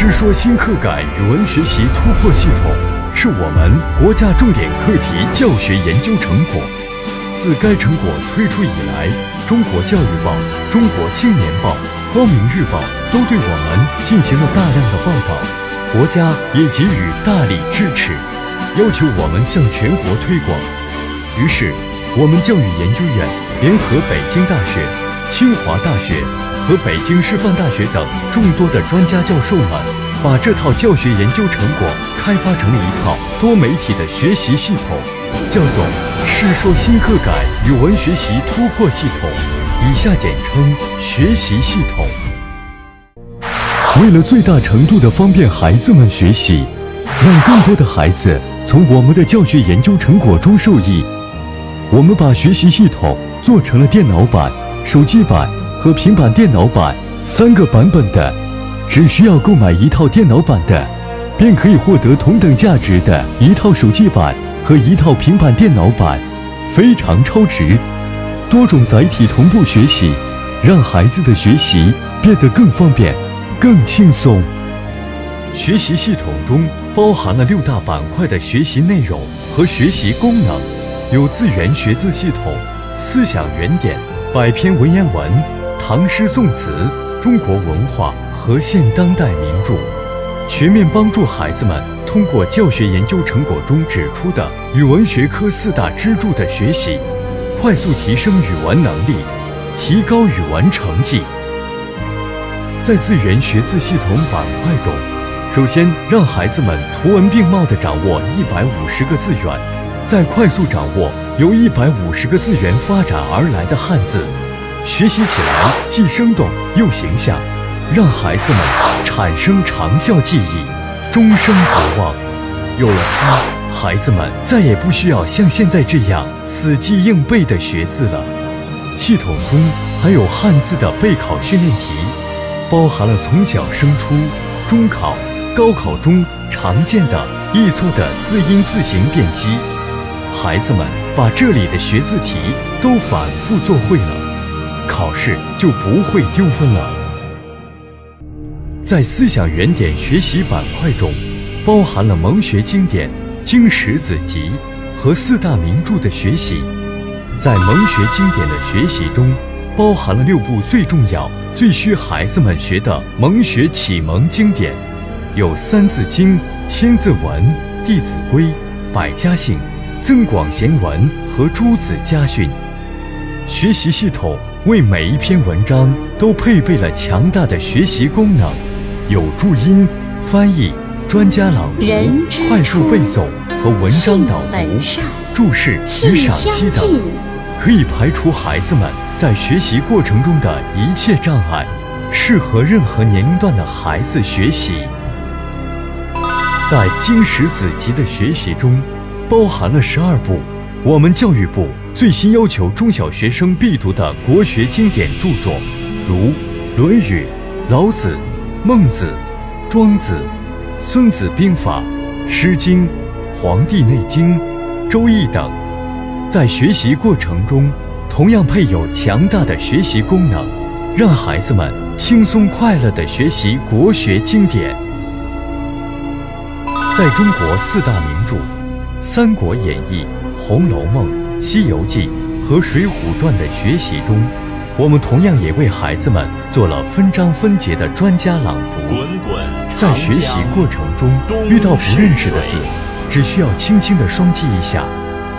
师说新课改语文学习突破系统是我们国家重点课题教学研究成果。自该成果推出以来，中国教育报、中国青年报、光明日报都对我们进行了大量的报道，国家也给予大力支持，要求我们向全国推广。于是，我们教育研究院联合北京大学、清华大学。和北京师范大学等众多的专家教授们，把这套教学研究成果开发成了一套多媒体的学习系统，叫做“师说新课改语文学习突破系统”，以下简称“学习系统”。为了最大程度的方便孩子们学习，让更多的孩子从我们的教学研究成果中受益，我们把学习系统做成了电脑版、手机版。和平板电脑版三个版本的，只需要购买一套电脑版的，便可以获得同等价值的一套手机版和一套平板电脑版，非常超值。多种载体同步学习，让孩子的学习变得更方便、更轻松。学习系统中包含了六大板块的学习内容和学习功能，有字源学字系统、思想原点、百篇文言文。唐诗宋词、中国文化和现当代名著，全面帮助孩子们通过教学研究成果中指出的语文学科四大支柱的学习，快速提升语文能力，提高语文成绩。在字源学字系统板块中，首先让孩子们图文并茂地掌握一百五十个字源，再快速掌握由一百五十个字源发展而来的汉字。学习起来既生动又形象，让孩子们产生长效记忆，终生不忘。有了它，孩子们再也不需要像现在这样死记硬背的学字了。系统中还有汉字的备考训练题，包含了从小升初、中考、高考中常见的易错的字音字形辨析。孩子们把这里的学字题都反复做会了。考试就不会丢分了。在思想原点学习板块中，包含了蒙学经典《经史子集》和四大名著的学习。在蒙学经典的学习中，包含了六部最重要、最需孩子们学的蒙学启蒙经典，有《三字经》《千字文》《弟子规》《百家姓》《增广贤文》和《朱子家训》。学习系统。为每一篇文章都配备了强大的学习功能，有注音、翻译、专家朗读、快速背诵和文章导读、注释与赏析等，可以排除孩子们在学习过程中的一切障碍，适合任何年龄段的孩子学习。在《经史子集》的学习中，包含了十二部我们教育部。最新要求中小学生必读的国学经典著作，如《论语》《老子》《孟子》《庄子》《孙子兵法》《诗经》《黄帝内经》《周易》等，在学习过程中同样配有强大的学习功能，让孩子们轻松快乐地学习国学经典。在中国四大名著《三国演义》《红楼梦》。《西游记》和《水浒传》的学习中，我们同样也为孩子们做了分章分节的专家朗读。在学习过程中，遇到不认识的字，只需要轻轻的双击一下，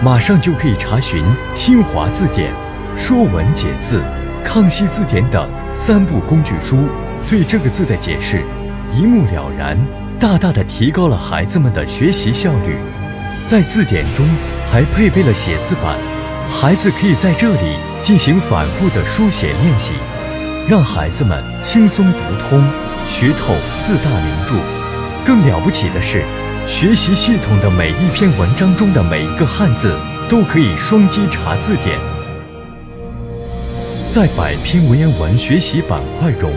马上就可以查询新华字典、说文解字、康熙字典等三部工具书，对这个字的解释一目了然，大大的提高了孩子们的学习效率。在字典中。还配备了写字板，孩子可以在这里进行反复的书写练习，让孩子们轻松读通、学透四大名著。更了不起的是，学习系统的每一篇文章中的每一个汉字都可以双击查字典。在百篇文言文学习板块中，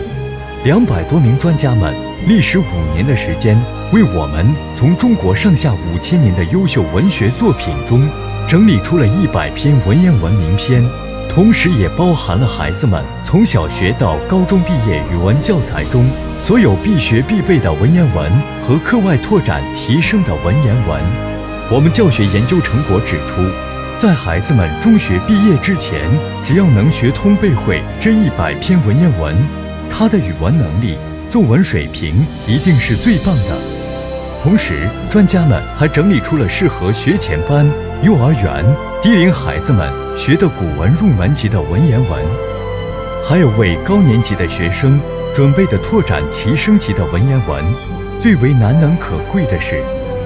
两百多名专家们历时五年的时间。为我们从中国上下五千年的优秀文学作品中，整理出了一百篇文言文名篇，同时也包含了孩子们从小学到高中毕业语文教材中所有必学必备的文言文和课外拓展提升的文言文。我们教学研究成果指出，在孩子们中学毕业之前，只要能学通背会这一百篇文言文，他的语文能力、作文水平一定是最棒的。同时，专家们还整理出了适合学前班、幼儿园低龄孩子们学的古文入门级的文言文，还有为高年级的学生准备的拓展提升级的文言文。最为难能可贵的是，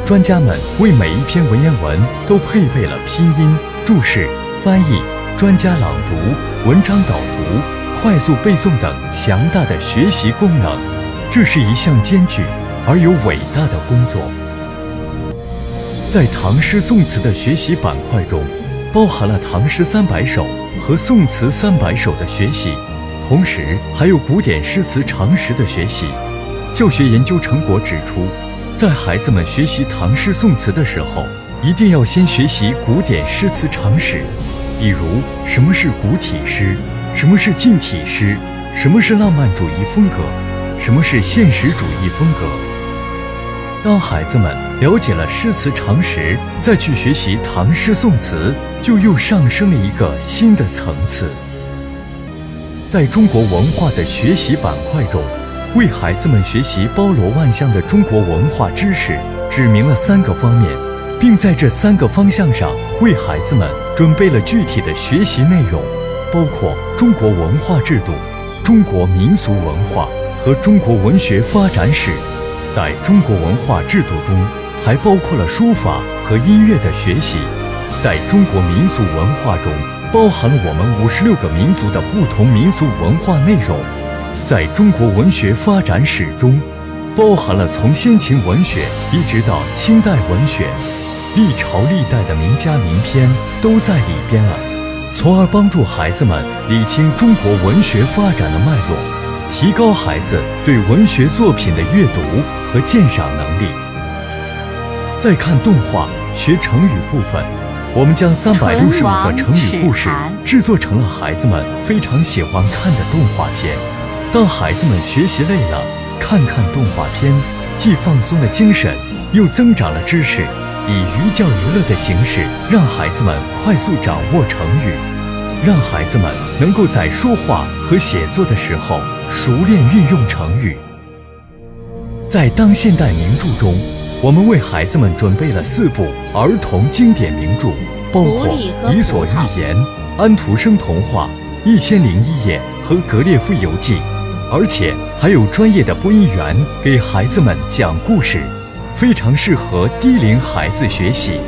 专家们为每一篇文言文都配备了拼音、注释、翻译、专家朗读、文章导读、快速背诵等强大的学习功能。这是一项艰巨。而有伟大的工作，在唐诗宋词的学习板块中，包含了唐诗三百首和宋词三百首的学习，同时还有古典诗词常识的学习。教学研究成果指出，在孩子们学习唐诗宋词的时候，一定要先学习古典诗词常识，比如什么是古体诗，什么是近体诗，什么是浪漫主义风格，什么是现实主义风格。当孩子们了解了诗词常识，再去学习唐诗宋词，就又上升了一个新的层次。在中国文化的学习板块中，为孩子们学习包罗万象的中国文化知识，指明了三个方面，并在这三个方向上为孩子们准备了具体的学习内容，包括中国文化制度、中国民俗文化和中国文学发展史。在中国文化制度中，还包括了书法和音乐的学习；在中国民俗文化中，包含了我们五十六个民族的不同民俗文化内容；在中国文学发展史中，包含了从先秦文学一直到清代文学，历朝历代的名家名篇都在里边了，从而帮助孩子们理清中国文学发展的脉络。提高孩子对文学作品的阅读和鉴赏能力。在看动画学成语部分，我们将三百六十五个成语故事制作成了孩子们非常喜欢看的动画片。当孩子们学习累了，看看动画片，既放松了精神，又增长了知识，以寓教于乐的形式，让孩子们快速掌握成语，让孩子们能够在说话和写作的时候。熟练运用成语，在当现代名著中，我们为孩子们准备了四部儿童经典名著，包括《伊索寓言》《安徒生童话》《一千零一夜》和《格列夫游记》，而且还有专业的播音员给孩子们讲故事，非常适合低龄孩子学习。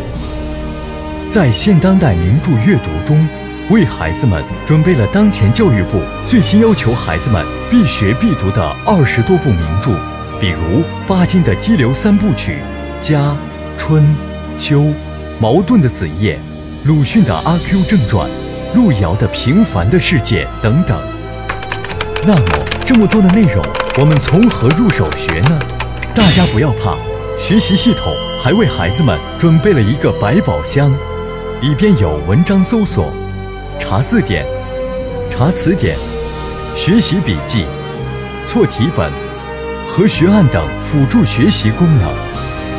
在现当代名著阅读中。为孩子们准备了当前教育部最新要求孩子们必学必读的二十多部名著，比如巴金的《激流三部曲》《家》《春》《秋》，茅盾的《子夜》，鲁迅的《阿 Q 正传》，路遥的《平凡的世界》等等。那么，这么多的内容，我们从何入手学呢？大家不要怕，学习系统还为孩子们准备了一个百宝箱，里边有文章搜索。查字典、查词典、学习笔记、错题本和学案等辅助学习功能。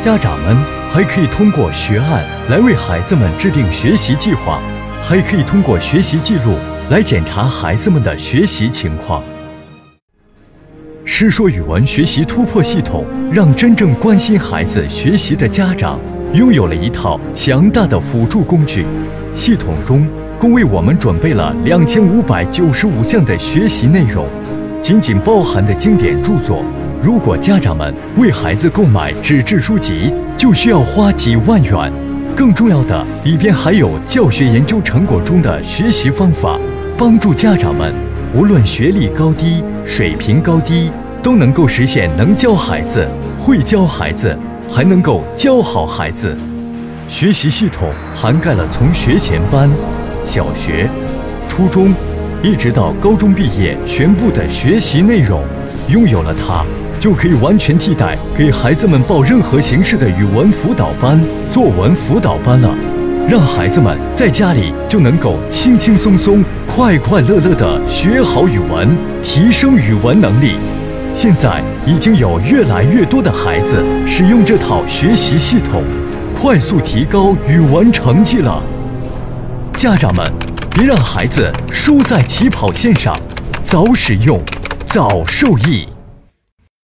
家长们还可以通过学案来为孩子们制定学习计划，还可以通过学习记录来检查孩子们的学习情况。师说语文学习突破系统，让真正关心孩子学习的家长拥有了一套强大的辅助工具。系统中。共为我们准备了两千五百九十五项的学习内容，仅仅包含的经典著作，如果家长们为孩子购买纸质书籍，就需要花几万元。更重要的，里边还有教学研究成果中的学习方法，帮助家长们无论学历高低、水平高低，都能够实现能教孩子、会教孩子，还能够教好孩子。学习系统涵盖了从学前班。小学、初中，一直到高中毕业，全部的学习内容，拥有了它，就可以完全替代给孩子们报任何形式的语文辅导班、作文辅导班了。让孩子们在家里就能够轻轻松松、快快乐乐地学好语文，提升语文能力。现在已经有越来越多的孩子使用这套学习系统，快速提高语文成绩了。家长们，别让孩子输在起跑线上，早使用，早受益。